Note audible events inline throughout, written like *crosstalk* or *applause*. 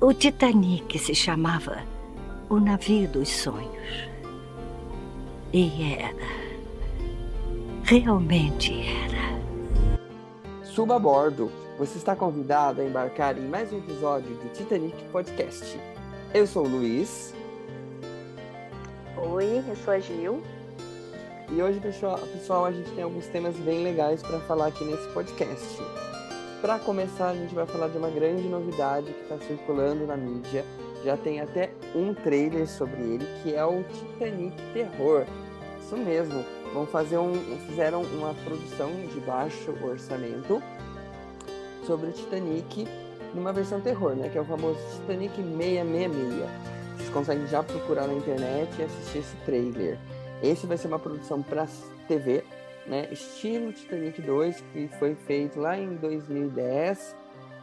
O Titanic se chamava O Navio dos Sonhos. E era. Realmente era. Suba a bordo. Você está convidado a embarcar em mais um episódio do Titanic Podcast. Eu sou o Luiz. Oi, eu sou a Gil. E hoje, pessoal, pessoal a gente tem alguns temas bem legais para falar aqui nesse podcast. Para começar, a gente vai falar de uma grande novidade que está circulando na mídia. Já tem até um trailer sobre ele, que é o Titanic Terror. Isso mesmo. Vão fazer um, fizeram uma produção de baixo orçamento sobre o Titanic numa versão terror, né? Que é o famoso Titanic 666. Vocês conseguem já procurar na internet e assistir esse trailer. Esse vai ser uma produção para TV, né? Estilo Titanic 2, que foi feito lá em 2010,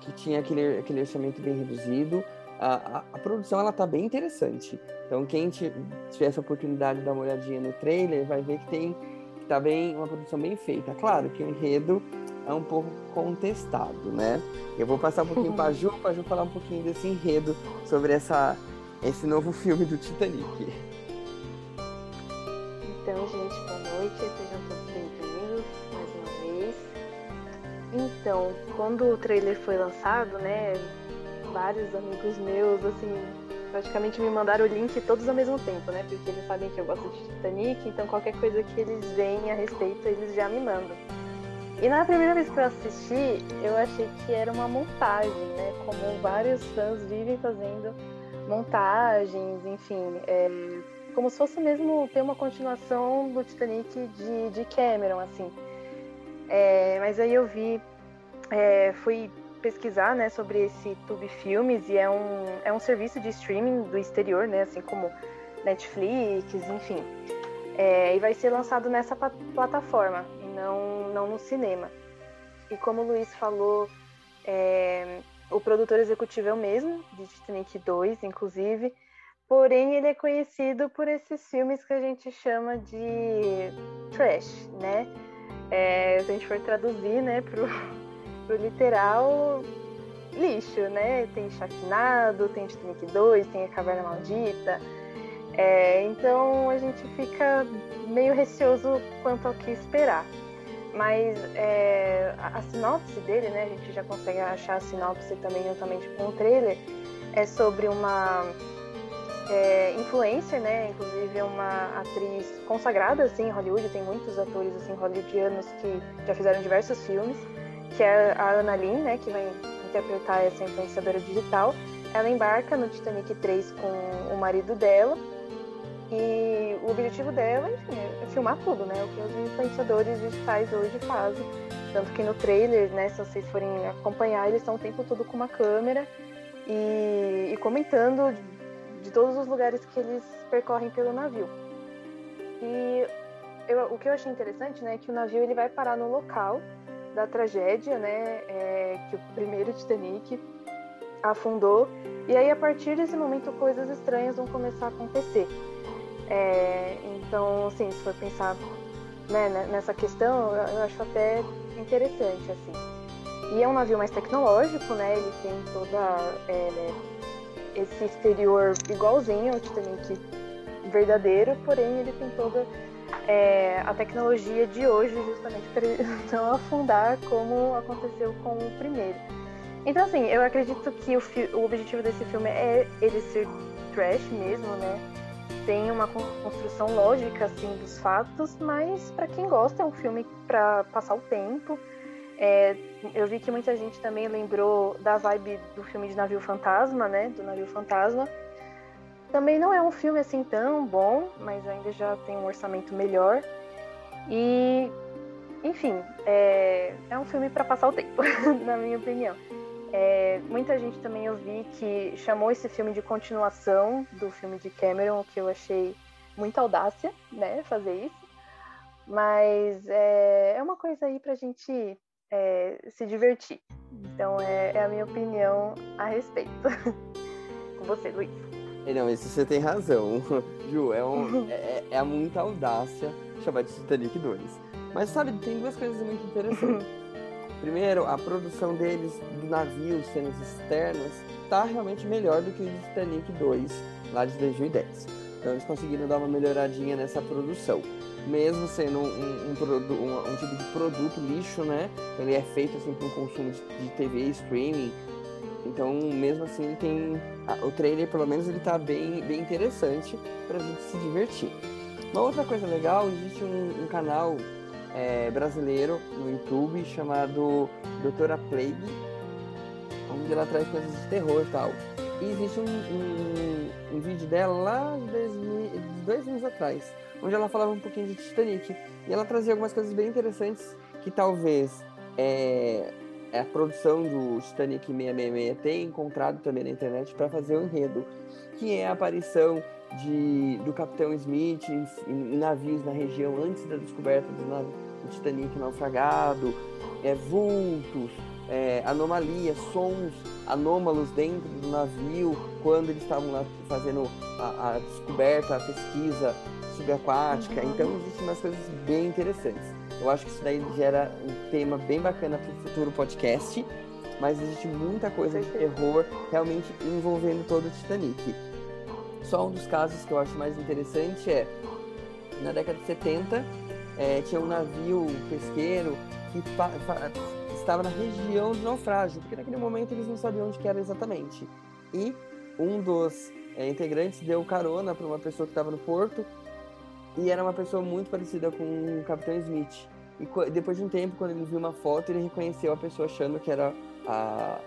que tinha aquele, aquele orçamento bem reduzido. A, a, a produção ela tá bem interessante. Então quem tiver essa oportunidade de dar uma olhadinha no trailer vai ver que tem que tá bem uma produção bem feita. Claro que o enredo é um pouco contestado, né? Eu vou passar um pouquinho para *laughs* Ju, para Ju falar um pouquinho desse enredo sobre essa esse novo filme do Titanic. Então, gente, Então, quando o trailer foi lançado, né, vários amigos meus, assim, praticamente me mandaram o link todos ao mesmo tempo, né, porque eles sabem que eu gosto de Titanic, então qualquer coisa que eles veem a respeito, eles já me mandam. E na primeira vez que eu assisti, eu achei que era uma montagem, né, como vários fãs vivem fazendo montagens, enfim, é, como se fosse mesmo ter uma continuação do Titanic de, de Cameron, assim. É, mas aí eu vi, é, fui pesquisar, né, sobre esse Tube Filmes e é um, é um serviço de streaming do exterior, né, assim como Netflix, enfim. É, e vai ser lançado nessa plataforma e não, não no cinema. E como o Luiz falou, é, o produtor executivo é o mesmo, de Titanic 2, inclusive, Porém, ele é conhecido por esses filmes que a gente chama de trash, né? É, se a gente for traduzir, né, pro, pro literal, lixo, né? Tem Sharknado, tem Titanic 2, tem A Caverna Maldita. É, então a gente fica meio receoso quanto ao que esperar. Mas é, a, a, sinopse dele, né? A gente já consegue achar a sinopse também juntamente com o trailer. É sobre uma é, né? Inclusive é uma atriz consagrada assim em Hollywood, tem muitos atores assim hollywoodianos que já fizeram diversos filmes, que é a Ana Lynn, né, que vai interpretar essa influenciadora digital. Ela embarca no Titanic 3 com o marido dela. E o objetivo dela, enfim, é filmar tudo, né? O que os influenciadores digitais hoje fazem. Tanto que no trailer, né, se vocês forem acompanhar, eles estão o tempo todo com uma câmera e, e comentando de todos os lugares que eles percorrem pelo navio. E eu, o que eu achei interessante, né, é que o navio ele vai parar no local da tragédia, né, é, que o primeiro Titanic afundou. E aí a partir desse momento coisas estranhas vão começar a acontecer. É, então, assim, se for pensar né, nessa questão, eu acho até interessante, assim. E é um navio mais tecnológico, né? Ele tem toda é, esse exterior igualzinho ao Titanic verdadeiro, porém ele tem toda é, a tecnologia de hoje justamente para *laughs* não afundar como aconteceu com o primeiro. Então assim, eu acredito que o, o objetivo desse filme é ele ser trash mesmo, né? Tem uma construção lógica assim dos fatos, mas para quem gosta é um filme para passar o tempo. É, eu vi que muita gente também lembrou da vibe do filme de Navio Fantasma, né? Do Navio Fantasma. Também não é um filme assim tão bom, mas ainda já tem um orçamento melhor. E, enfim, é, é um filme para passar o tempo, *laughs* na minha opinião. É, muita gente também eu vi que chamou esse filme de continuação do filme de Cameron, o que eu achei muita audácia, né? Fazer isso. Mas é, é uma coisa aí pra gente é, se divertir. Então é, é, a minha opinião a respeito. *laughs* Com você, Luiz. É, não, isso você tem razão. *laughs* Ju, é, um, é, é, muita audácia chamar de Titanic 2. Mas sabe, tem duas coisas muito interessantes. *laughs* Primeiro, a produção deles do navio, cenas externas, tá realmente melhor do que o Titanic 2, lá de 2010. Então eles conseguiram dar uma melhoradinha nessa produção. Mesmo sendo um, um, um, um tipo de produto lixo, né? Ele é feito assim para o consumo de, de TV e streaming. Então, mesmo assim, tem o trailer, pelo menos, ele tá bem, bem interessante para a gente se divertir. Uma outra coisa legal, existe um, um canal é, brasileiro no YouTube chamado Doutora Plague, onde ela traz coisas de terror e tal. E existe um, um, um vídeo dela lá de dois, dois anos atrás, onde ela falava um pouquinho de Titanic. E ela trazia algumas coisas bem interessantes que talvez é, a produção do Titanic 666 tenha encontrado também na internet para fazer o um enredo, que é a aparição de, do Capitão Smith em, em, navios na região antes da descoberta do, do Titanic naufragado, é, vultos, é, anomalias, sons anômalos dentro do navio quando eles estavam lá fazendo a, a descoberta, a pesquisa subaquática. Uhum. Então existem umas coisas bem interessantes. Eu acho que isso daí gera um tema bem bacana para o futuro podcast. Mas existe muita coisa de terror realmente envolvendo todo o Titanic. Só um dos casos que eu acho mais interessante é na década de 70 é, tinha um navio pesqueiro que estava na região do naufrágio, porque naquele momento eles não sabiam onde que era exatamente. E um dos é, integrantes deu carona para uma pessoa que estava no porto e era uma pessoa muito parecida com o Capitão Smith. E depois de um tempo, quando ele viu uma foto, ele reconheceu a pessoa achando que era a,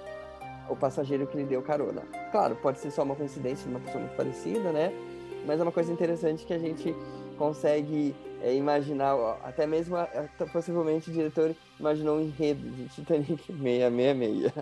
o passageiro que lhe deu carona. Claro, pode ser só uma coincidência de uma pessoa muito parecida, né? Mas é uma coisa interessante que a gente consegue é, imaginar, até mesmo possivelmente o diretor imaginou um enredo de Titanic *laughs* 666.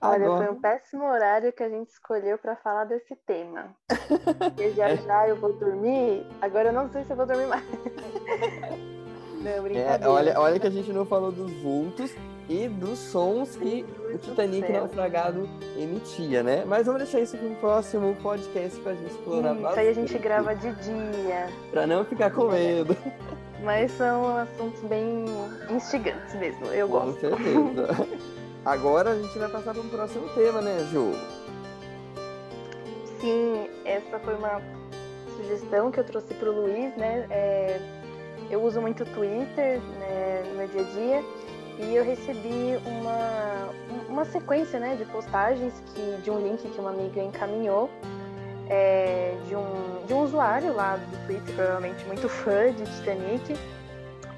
Olha, Agora... foi um péssimo horário que a gente escolheu para falar desse tema. *laughs* Porque já já eu vou dormir, agora eu não sei se eu vou dormir mais. *laughs* Não, é, olha, olha que a gente não falou dos vultos e dos sons que o Titanic naufragado emitia, né? Mas vamos deixar isso para o próximo podcast para a gente explorar Isso aí a gente grava de dia. Para não ficar com medo. Mas são assuntos bem instigantes mesmo, eu com gosto. Com certeza. *laughs* Agora a gente vai passar para o próximo tema, né, Ju? Sim, essa foi uma sugestão que eu trouxe para o Luiz, né? É, eu uso muito o Twitter né, no meu dia a dia e eu recebi uma, uma sequência né, de postagens que, de um link que uma amiga encaminhou é, de, um, de um usuário lá do Twitter, provavelmente muito fã de Titanic,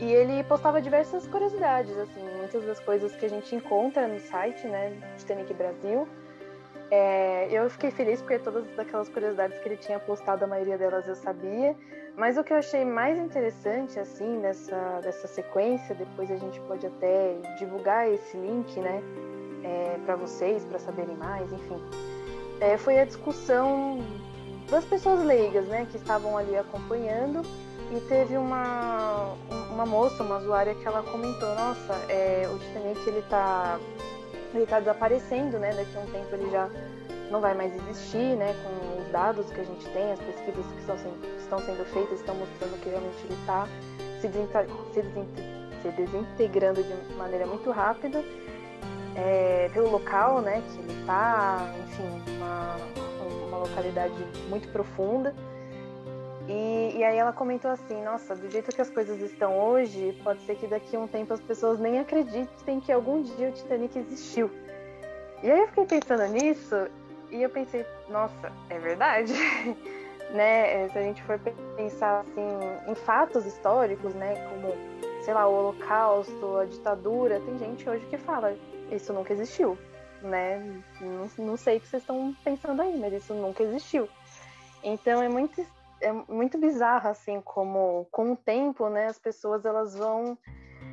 e ele postava diversas curiosidades, assim, muitas das coisas que a gente encontra no site, né, Titanic Brasil. É, eu fiquei feliz porque todas aquelas curiosidades que ele tinha postado, a maioria delas eu sabia. Mas o que eu achei mais interessante, assim, dessa, sequência, depois a gente pode até divulgar esse link, né, é, para vocês, para saberem mais, enfim, é, foi a discussão das pessoas leigas, né, que estavam ali acompanhando. E teve uma, uma moça, uma usuária, que ela comentou: Nossa, é, o Titanic ele tá, ele tá desaparecendo, né? Daqui a um tempo ele já não vai mais existir, né? Com os dados que a gente tem, as pesquisas que estão sendo, estão sendo feitas estão mostrando que realmente ele está se, se, se, desintegrando de maneira muito rápida é, pelo local, né? Que ele está, enfim, uma, uma localidade muito profunda. E, e, aí ela comentou assim, nossa, do jeito que as coisas estão hoje, pode ser que daqui a um tempo as pessoas nem acreditem que algum dia o Titanic existiu. E aí eu fiquei pensando nisso e eu pensei, nossa, é verdade. *laughs* né? Se a gente for pensar assim em fatos históricos, né, como sei lá, o Holocausto, a ditadura, tem gente hoje que fala isso nunca existiu, né? Não, não sei o que vocês estão pensando aí, mas isso nunca existiu. Então é muito é muito bizarro assim como com o tempo, né, as pessoas elas vão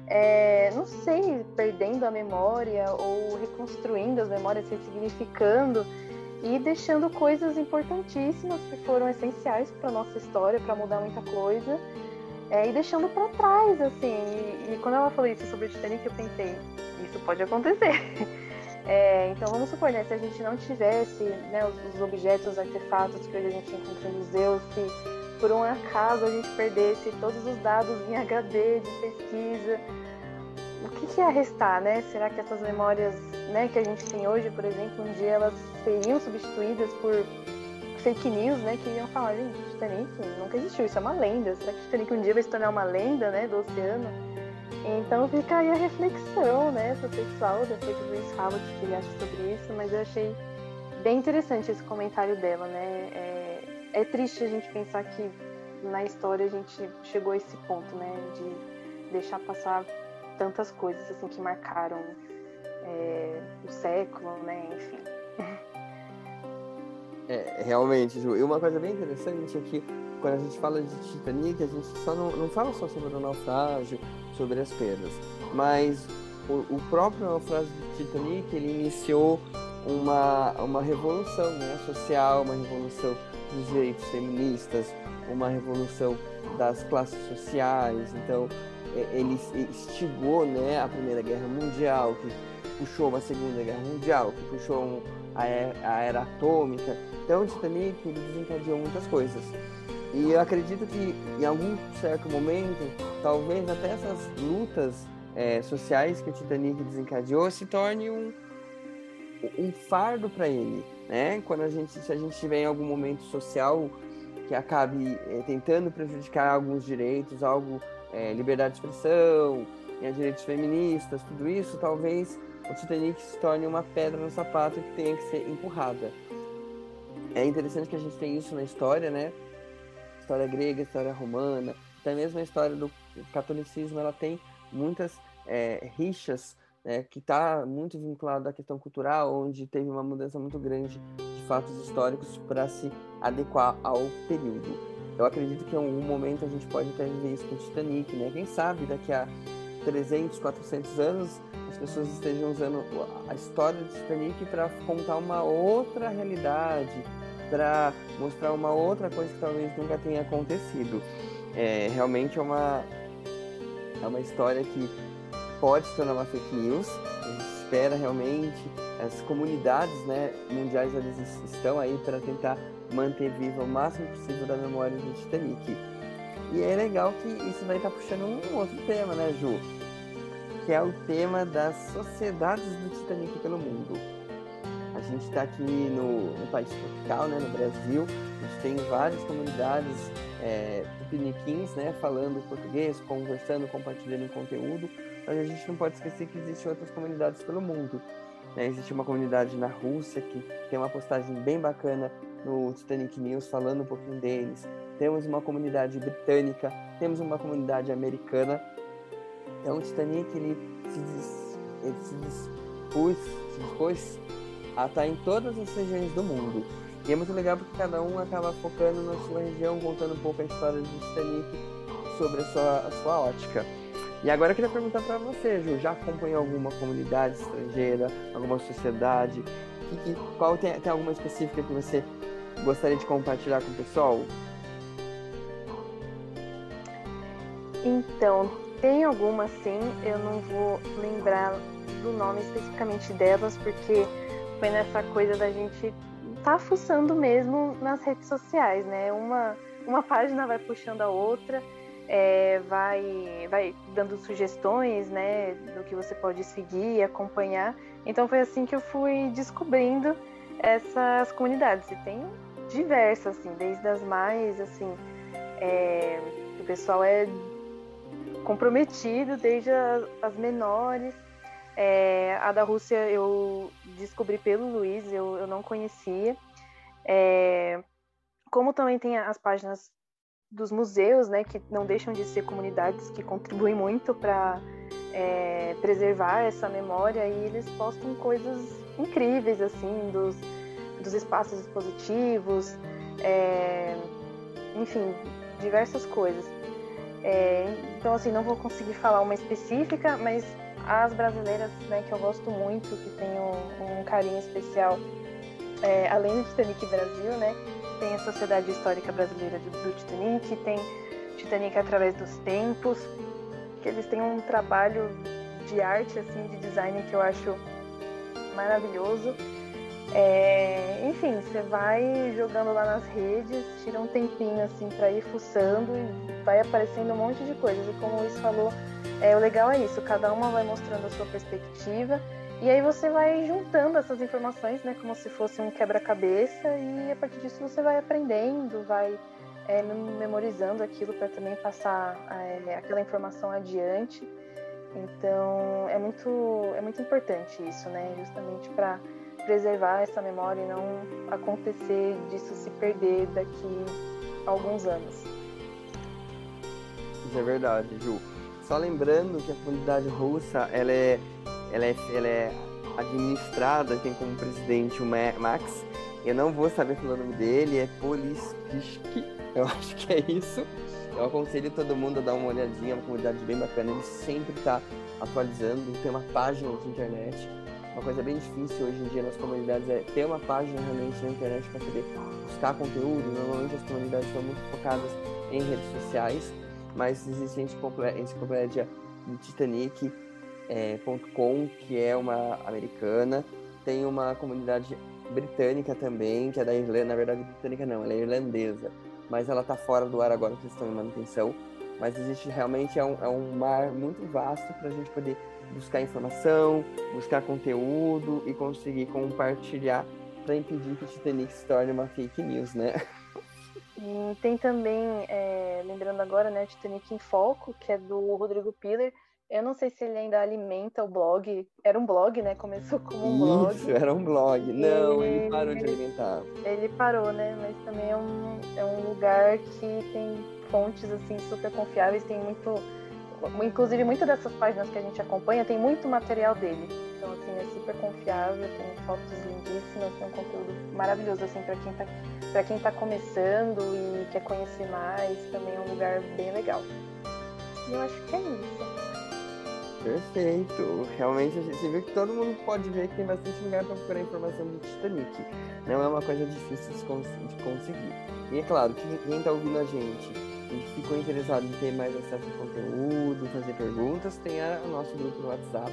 é, não sei, perdendo a memória ou reconstruindo as memórias, ressignificando e deixando coisas importantíssimas que foram essenciais para nossa história, para mudar muita coisa, é, e deixando para trás, assim. E, e, quando ela falou isso sobre o Titanic, eu pensei, isso pode acontecer. *laughs* É, então vamos supor, né, se a gente não tivesse né, os, os, objetos, os artefatos que hoje a gente encontra em museus, se por um acaso a gente perdesse todos os dados em HD de pesquisa, o que, que ia restar, né? Será que essas memórias né, que a gente tem hoje, por exemplo, um dia elas seriam substituídas por fake news, né, que iam falar, gente, Titanic nunca existiu, isso é uma lenda. Será que Titanic um dia vai se tornar uma lenda, né, do oceano? Então fica aí a reflexão, né, pro pessoal, depois o Luiz fala o que ele acha sobre isso, mas eu achei bem interessante esse comentário dela, né? É, é triste a gente pensar que na história a gente chegou a esse ponto, né, de deixar passar tantas coisas assim que marcaram é, o século, né, enfim. É, realmente, Ju. E uma coisa bem interessante é que quando a gente fala de Titanic, a gente só não, não fala só sobre o naufrágio, sobre as perdas, mas o, o próprio naufrágio de Titanic, ele iniciou uma, uma revolução né, social, uma revolução dos direitos feministas, uma revolução das classes sociais. Então, ele instigou né, a Primeira Guerra Mundial, que puxou uma Segunda Guerra Mundial, que puxou a, a era atômica. Então, o Titanic desencadeou muitas coisas. E eu acredito que em algum certo momento, talvez até essas lutas é, sociais que o Titanic desencadeou se torne um, um fardo para ele, né? Quando a gente, se a gente tiver em algum momento social que acabe é, tentando prejudicar alguns direitos, algo é, liberdade de expressão, é, direitos feministas, tudo isso, talvez o Titanic se torne uma pedra no sapato que tenha que ser empurrada. É interessante que a gente tem isso na história, né? História grega, história romana, até mesmo a história do catolicismo, ela tem muitas é, rixas né, que está muito vinculado à questão cultural, onde teve uma mudança muito grande de fatos históricos para se adequar ao período. Eu acredito que em algum momento a gente pode até viver isso com o Titanic, né? Quem sabe daqui a 300, 400 anos as pessoas estejam usando a história do Titanic para contar uma outra realidade, para mostrar uma outra coisa que talvez nunca tenha acontecido. É, realmente é uma, é uma história que pode se tornar uma fake news. A gente espera realmente. As comunidades né, mundiais eles estão aí para tentar manter viva o máximo possível da memória do Titanic. E é legal que isso vai estar tá puxando um outro tema, né, Ju? Que é o tema das sociedades do Titanic pelo mundo. A gente está aqui no, no, país tropical, né, no Brasil. A gente tem várias comunidades é, tupiniquins, né, falando português, conversando, compartilhando conteúdo. Mas a gente não pode esquecer que existem outras comunidades pelo mundo. Né? Existe uma comunidade na Rússia que tem uma postagem bem bacana no Titanic News falando um pouquinho deles. Temos uma comunidade britânica, temos uma comunidade americana. Então o Titanic ele se, diz, ele se dispôs, se dispôs a estar em todas as regiões do mundo. E é muito legal porque cada um acaba focando na sua região, contando um pouco a história do Titanic sobre a sua, a sua ótica. E agora eu queria perguntar para você, Ju, já acompanhou alguma comunidade estrangeira, alguma sociedade? Que, que, qual tem, tem alguma específica que você gostaria de compartilhar com o pessoal? Então, tem algumas sim, eu não vou lembrar do nome especificamente delas, porque foi nessa coisa da gente tá fuçando mesmo nas redes sociais, né? Uma, uma página vai puxando a outra é, vai, vai dando sugestões, né, do que você pode seguir, acompanhar. Então foi assim que eu fui descobrindo essas comunidades. E tem diversas, assim, desde as mais, assim, é, o pessoal é comprometido, desde as, as menores. É, a da Rússia eu descobri pelo Luiz, eu, eu não conhecia. É, como também tem as páginas dos museus, né, que não deixam de ser comunidades que contribuem muito para é, preservar essa memória e eles postam coisas incríveis assim dos, dos espaços expositivos, é, enfim, diversas coisas. É, então assim não vou conseguir falar uma específica, mas as brasileiras, né, que eu gosto muito, que tem um, carinho especial, é, além do Titanic Brasil, né, tem a Sociedade Histórica Brasileira do Titanic, tem Titanic através dos tempos, que eles têm um trabalho de arte, assim, de design que eu acho maravilhoso. É, enfim, você vai jogando lá nas redes, tira um tempinho assim para ir fuçando e vai aparecendo um monte de coisas. E como o Luiz falou, é, o legal é isso, cada uma vai mostrando a sua perspectiva E aí você vai juntando essas informações, né, como se fosse um quebra-cabeça, e a partir disso você vai aprendendo, vai é, memorizando aquilo para também passar é, aquela informação adiante. Então é muito, é muito importante isso, né, justamente para preservar essa memória e não acontecer disso se perder daqui a alguns anos. Isso é verdade, Ju. Só lembrando que a comunidade russa, ela é ela é, ela é administrada, tem como presidente o Max. Eu não vou saber falar o nome dele, é Poliskishki, eu *laughs* acho que é isso. Eu aconselho todo mundo a dar uma olhadinha, é uma comunidade bem bacana, ele sempre está atualizando, tem uma página na internet. Uma coisa bem difícil hoje em dia nas comunidades é ter uma página realmente na internet para poder buscar conteúdo. Normalmente as comunidades estão muito focadas em redes sociais, mas existe enciclopédia do Titanic, é, que é uma americana. Tem uma comunidade britânica também, que é da Irlanda. Na verdade, britânica não, ela é irlandesa. Mas ela está fora do ar agora, que estão em manutenção. Mas existe realmente é um, é um mar muito vasto para a gente poder buscar informação, buscar conteúdo e conseguir compartilhar para impedir que o Titanic se torne uma fake news, né? *laughs* E tem também, é, lembrando agora, né, Titanic em Foco, que é do Rodrigo Piller, eu não sei se ele ainda alimenta o blog. Era um blog, né? Começou como um blog. Isso, era um blog. Não, ele, ele parou de alimentar. Ele parou, né? Mas também é um, é um lugar que tem fontes, assim, super confiáveis. Tem muito... Inclusive, muitas dessas páginas que a gente acompanha tem muito material dele. Então, assim, é super confiável. Tem fotos lindíssimas. Tem um conteúdo maravilhoso, assim, para quem, tá, pra quem tá começando e quer conhecer mais. Também é um lugar bem legal. E eu acho que é isso. Perfeito. Realmente você vê que todo mundo pode ver que tem bastante lugar para procurar informação do Titanic. Não é uma coisa difícil de conseguir. E é claro que quem está ouvindo a gente e ficou interessado em ter mais acesso ao conteúdo, fazer perguntas, tem o nosso grupo no WhatsApp.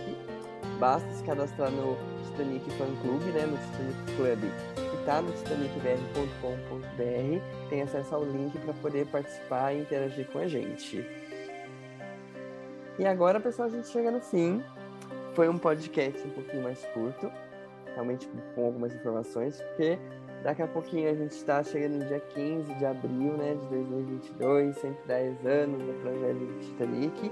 Basta se cadastrar no Titanic Fan Club, né, no Titanic Club, está no titanicbr.com.br. Tem acesso ao link para poder participar e interagir com a gente. E agora, pessoal, a gente chega no fim. Foi um podcast um pouquinho mais curto, realmente com algumas informações, porque daqui a pouquinho a gente está chegando no dia 15 de abril né, de 2022, 110 anos da tragédia do Titanic.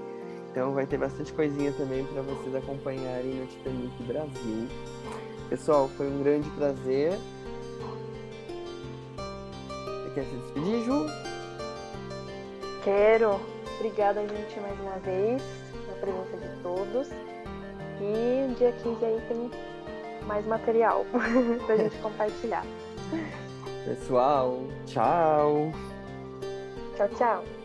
Então vai ter bastante coisinha também para vocês acompanharem no Titanic Brasil. Pessoal, foi um grande prazer. Ju? Quero. Obrigada, gente, mais uma vez, na presença de todos. E dia 15 aí tem mais material *laughs* pra gente compartilhar. Pessoal, tchau. Tchau, tchau.